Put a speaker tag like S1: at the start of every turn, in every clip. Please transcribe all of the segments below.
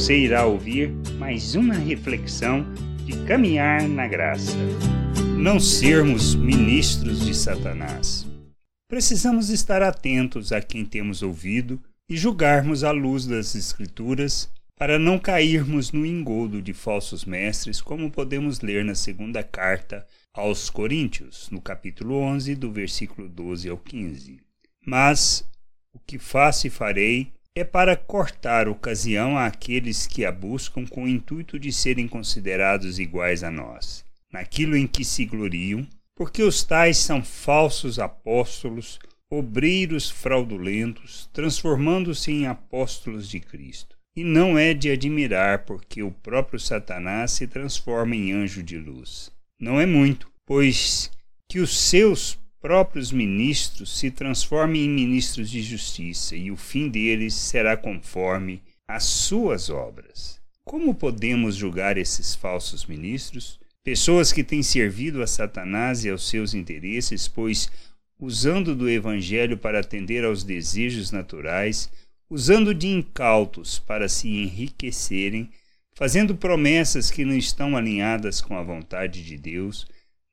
S1: você irá ouvir mais uma reflexão de caminhar na graça. Não sermos ministros de Satanás. Precisamos estar atentos a quem temos ouvido e julgarmos à luz das Escrituras para não cairmos no engodo de falsos mestres, como podemos ler na segunda carta aos Coríntios, no capítulo 11, do versículo 12 ao 15. Mas o que faço e farei é para cortar ocasião àqueles que a buscam com o intuito de serem considerados iguais a nós, naquilo em que se gloriam, porque os tais são falsos apóstolos, obreiros fraudulentos, transformando-se em apóstolos de Cristo. E não é de admirar, porque o próprio Satanás se transforma em anjo de luz. Não é muito, pois que os seus próprios ministros se transformem em ministros de justiça, e o fim deles será conforme as suas obras. Como podemos julgar esses falsos ministros? Pessoas que têm servido a Satanás e aos seus interesses, pois, usando do Evangelho para atender aos desejos naturais, usando de incautos para se enriquecerem, fazendo promessas que não estão alinhadas com a vontade de Deus,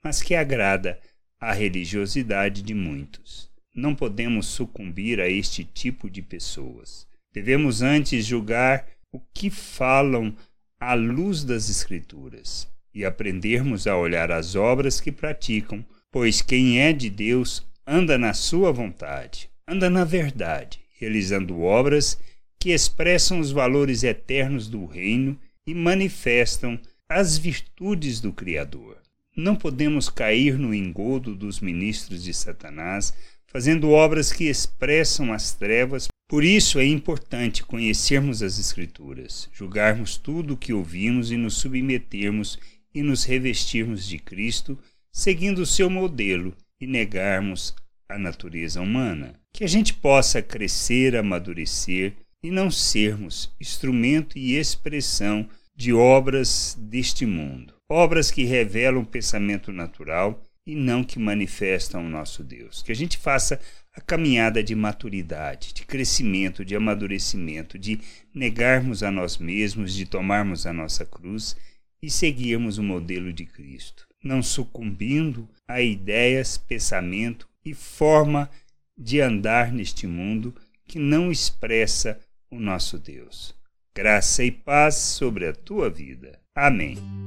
S1: mas que agrada a religiosidade de muitos. Não podemos sucumbir a este tipo de pessoas. Devemos antes julgar o que falam à luz das Escrituras e aprendermos a olhar as obras que praticam, pois quem é de Deus anda na sua vontade, anda na verdade, realizando obras que expressam os valores eternos do reino e manifestam as virtudes do Criador. Não podemos cair no engodo dos ministros de Satanás, fazendo obras que expressam as trevas. Por isso é importante conhecermos as Escrituras, julgarmos tudo o que ouvimos e nos submetermos e nos revestirmos de Cristo, seguindo o seu modelo e negarmos a natureza humana. Que a gente possa crescer, amadurecer e não sermos instrumento e expressão de obras deste mundo obras que revelam o pensamento natural e não que manifestam o nosso Deus. Que a gente faça a caminhada de maturidade, de crescimento, de amadurecimento, de negarmos a nós mesmos, de tomarmos a nossa cruz e seguirmos o modelo de Cristo, não sucumbindo a ideias, pensamento e forma de andar neste mundo que não expressa o nosso Deus. Graça e paz sobre a tua vida. Amém.